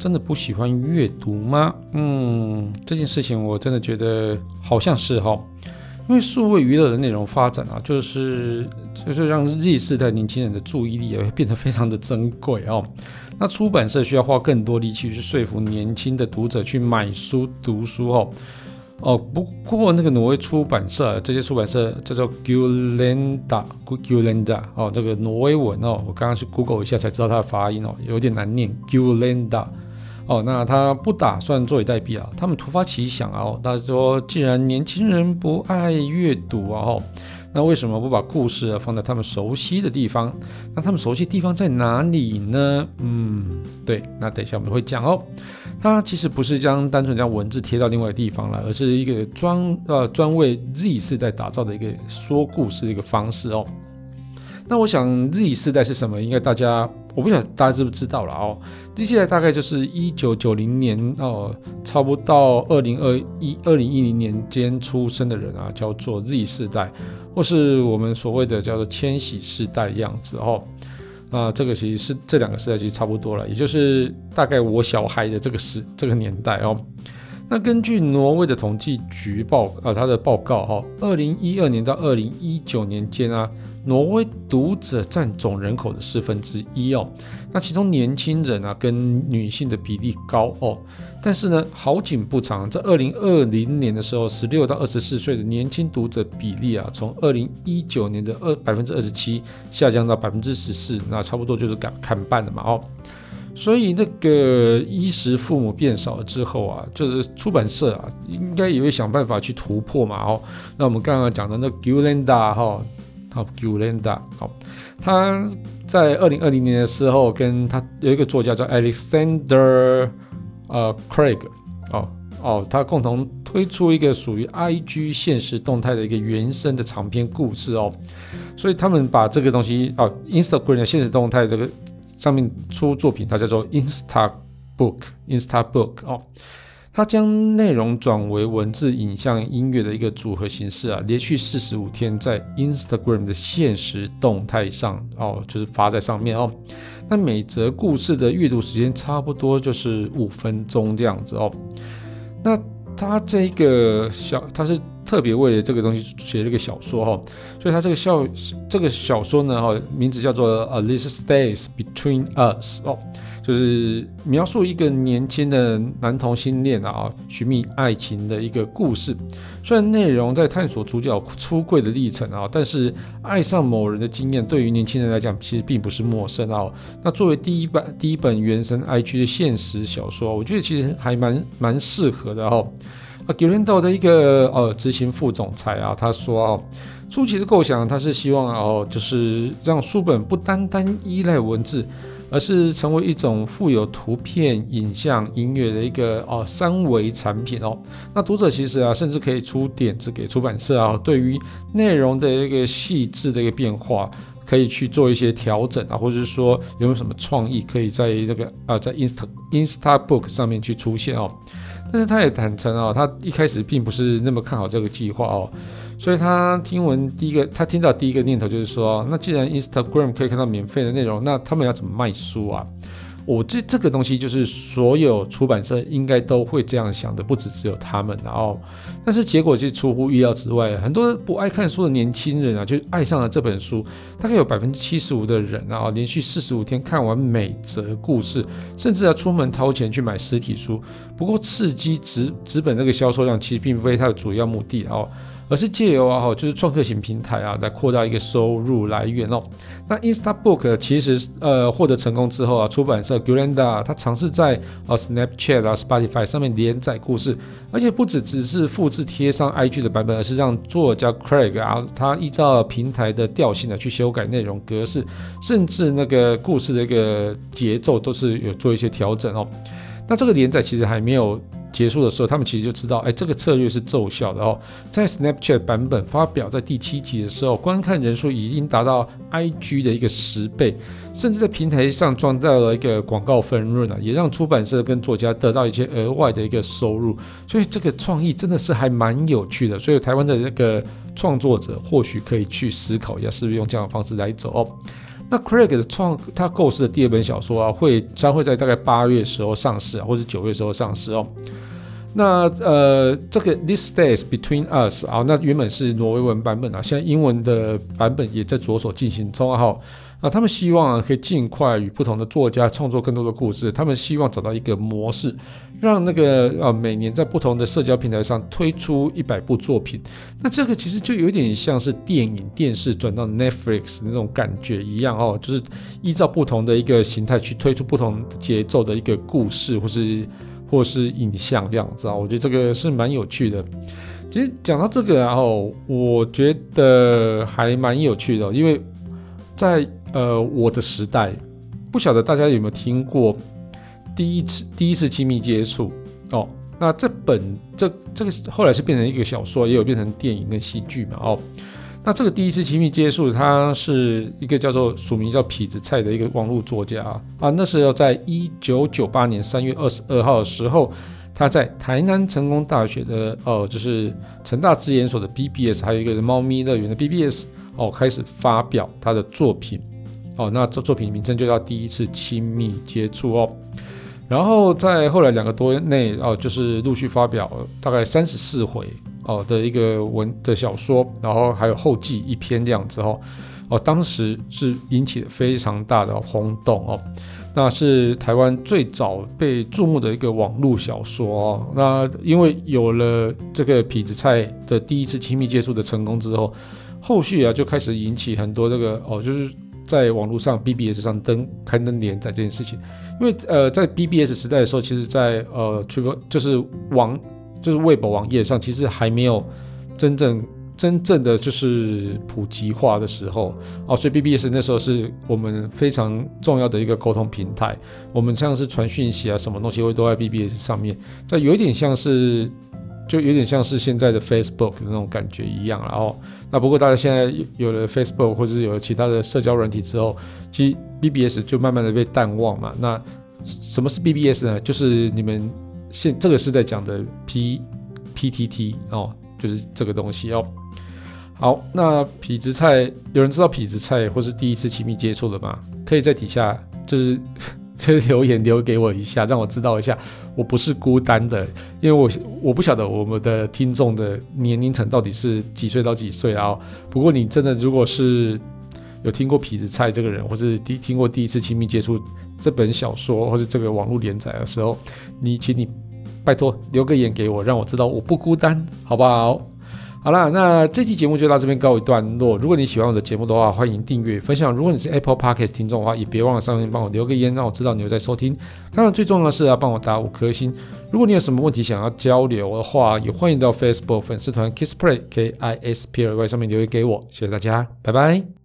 真的不喜欢阅读吗？嗯，这件事情我真的觉得好像是哈，因为数位娱乐的内容发展啊，就是就是让 Z 世代年轻人的注意力也会变得非常的珍贵哦。那出版社需要花更多力气去说服年轻的读者去买书读书哦。哦，不过那个挪威出版社，这些出版社叫做 Gyllendal，Gyllendal 哦，这个挪威文哦，我刚刚去 Google 一下才知道它的发音哦，有点难念 Gulanda 哦，那他不打算坐以待毙啊，他们突发奇想啊，他说既然年轻人不爱阅读啊，哦。那为什么不把故事放在他们熟悉的地方？那他们熟悉的地方在哪里呢？嗯，对，那等一下我们会讲哦。它其实不是将单纯将文字贴到另外的地方了，而是一个专呃专为 Z 世代打造的一个说故事的一个方式哦。那我想 Z 世代是什么？应该大家我不晓得大家知不知道了哦。Z 世代大概就是一九九零年哦，差不多到二零二一二零一零年间出生的人啊，叫做 Z 世代。或是我们所谓的叫做千禧世代样子哦，那，这个其实是这两个时代其实差不多了，也就是大概我小孩的这个时这个年代哦。那根据挪威的统计局报啊，他的报告哈，二零一二年到二零一九年间啊，挪威读者占总人口的四分之一哦。那其中年轻人啊跟女性的比例高哦。但是呢，好景不长，在二零二零年的时候，十六到二十四岁的年轻读者比例啊，从二零一九年的二百分之二十七下降到百分之十四，那差不多就是砍砍半了嘛哦。所以那个衣食父母变少了之后啊，就是出版社啊，应该也会想办法去突破嘛哦。那我们刚刚讲的那 Gyllendal 哈，好 Gyllendal 好，他在二零二零年的时候，跟他有一个作家叫 Alexander 呃 Craig 哦哦，他共同推出一个属于 IG 现实动态的一个原生的长篇故事哦。所以他们把这个东西哦，Instagram 的现实动态这个。上面出作品，它叫做 Insta Book，Insta Book 哦，它将内容转为文字、影像、音乐的一个组合形式啊，连续四十五天在 Instagram 的限时动态上哦，就是发在上面哦。那每则故事的阅读时间差不多就是五分钟这样子哦。那它这个小，它是。特别为了这个东西写了一个小说哈，所以他这个小这个小说呢哈，名字叫做《A This Stays Between Us》哦，就是描述一个年轻的男同性恋啊寻觅爱情的一个故事。虽然内容在探索主角出柜的历程啊，但是爱上某人的经验对于年轻人来讲其实并不是陌生啊。那作为第一本第一本原生 IG 的现实小说，我觉得其实还蛮蛮适合的哈。啊，Gyllendal 的一个呃执行副总裁啊，他说哦，初期的构想他是希望哦，就是让书本不单单依赖文字，而是成为一种富有图片、影像、音乐的一个哦三维产品哦。那读者其实啊，甚至可以出点子给出版社啊，对于内容的一个细致的一个变化，可以去做一些调整啊，或者是说有没有什么创意可以在那个啊在 Insta Insta Book 上面去出现哦。但是他也坦诚哦，他一开始并不是那么看好这个计划哦，所以他听闻第一个，他听到第一个念头就是说，那既然 Instagram 可以看到免费的内容，那他们要怎么卖书啊？我这这个东西就是所有出版社应该都会这样想的，不止只有他们。然后，但是结果就出乎意料之外，很多不爱看书的年轻人啊，就爱上了这本书。大概有百分之七十五的人啊，连续四十五天看完每则故事，甚至要出门掏钱去买实体书。不过，刺激纸纸本这个销售量其实并非它的主要目的哦。而是借由啊，就是创客型平台啊，来扩大一个收入来源哦。那 Instabook 其实呃获得成功之后啊，出版社 Gyllendal 它尝试在啊 Snapchat 啊 Spotify 上面连载故事，而且不只只是复制贴上 IG 的版本，而是让作家 Craig 啊，他依照平台的调性呢去修改内容格式，甚至那个故事的一个节奏都是有做一些调整哦。那这个连载其实还没有结束的时候，他们其实就知道，哎，这个策略是奏效的哦。在 Snapchat 版本发表在第七集的时候，观看人数已经达到 IG 的一个十倍，甚至在平台上赚到了一个广告分润啊，也让出版社跟作家得到一些额外的一个收入。所以这个创意真的是还蛮有趣的。所以台湾的那个创作者或许可以去思考一下，是不是用这样的方式来走哦。那 Craig 的创他构思的第二本小说啊，会将会在大概八月时候上市啊，或者九月时候上市哦。那呃，这个 This Stays Between Us 啊，那原本是挪威文版本啊，现在英文的版本也在着手进行中啊。那他们希望啊，可以尽快与不同的作家创作更多的故事。他们希望找到一个模式，让那个呃每年在不同的社交平台上推出一百部作品。那这个其实就有点像是电影、电视转到 Netflix 那种感觉一样哦，就是依照不同的一个形态去推出不同节奏的一个故事，或是或是影像这样子啊。我觉得这个是蛮有趣的。其实讲到这个，然后我觉得还蛮有趣的，因为在呃，我的时代，不晓得大家有没有听过第一次第一次亲密接触哦？那这本这这个后来是变成一个小说，也有变成电影跟戏剧嘛？哦，那这个第一次亲密接触，他是一个叫做署名叫痞子蔡的一个网络作家啊。啊那时候在一九九八年三月二十二号的时候，他在台南成功大学的哦，就是成大资研所的 BBS，还有一个猫咪乐园的 BBS 哦，开始发表他的作品。哦，那这作品名称就叫第一次亲密接触哦，然后在后来两个多月内哦，就是陆续发表大概三十四回哦的一个文的小说，然后还有后记一篇这样子哦，哦，当时是引起了非常大的轰动哦，那是台湾最早被注目的一个网络小说哦，那因为有了这个痞子蔡的第一次亲密接触的成功之后，后续啊就开始引起很多这个哦，就是。在网络上，BBS 上登刊登连载这件事情，因为呃，在 BBS 时代的时候，其实在呃，Triple 就是网就是 Web 网页上，其实还没有真正真正的就是普及化的时候哦，所以 BBS 那时候是我们非常重要的一个沟通平台，我们像是传讯息啊，什么东西会都在 BBS 上面，这有一点像是。就有点像是现在的 Facebook 的那种感觉一样，然后那不过大家现在有了 Facebook 或者是有了其他的社交软体之后，其实 BBS 就慢慢的被淡忘嘛。那什么是 BBS 呢？就是你们现这个是在讲的 P PTT 哦，就是这个东西哦。好，那痞子蔡有人知道痞子蔡或是第一次亲密接触的吗？可以在底下就是。留言留给我一下，让我知道一下，我不是孤单的，因为我我不晓得我们的听众的年龄层到底是几岁到几岁啊。不过你真的如果是有听过痞子蔡这个人，或是第听过第一次亲密接触这本小说，或者这个网络连载的时候，你请你拜托留个言给我，让我知道我不孤单，好不好？好啦，那这期节目就到这边告一段落。如果你喜欢我的节目的话，欢迎订阅分享。如果你是 Apple Podcast 听众的话，也别忘了上面帮我留个言，让我知道你有在收听。当然，最重要的是要帮我打五颗星。如果你有什么问题想要交流的话，也欢迎到 Facebook 粉丝团 Kiss Play K I S P L Y 上面留言给我。谢谢大家，拜拜。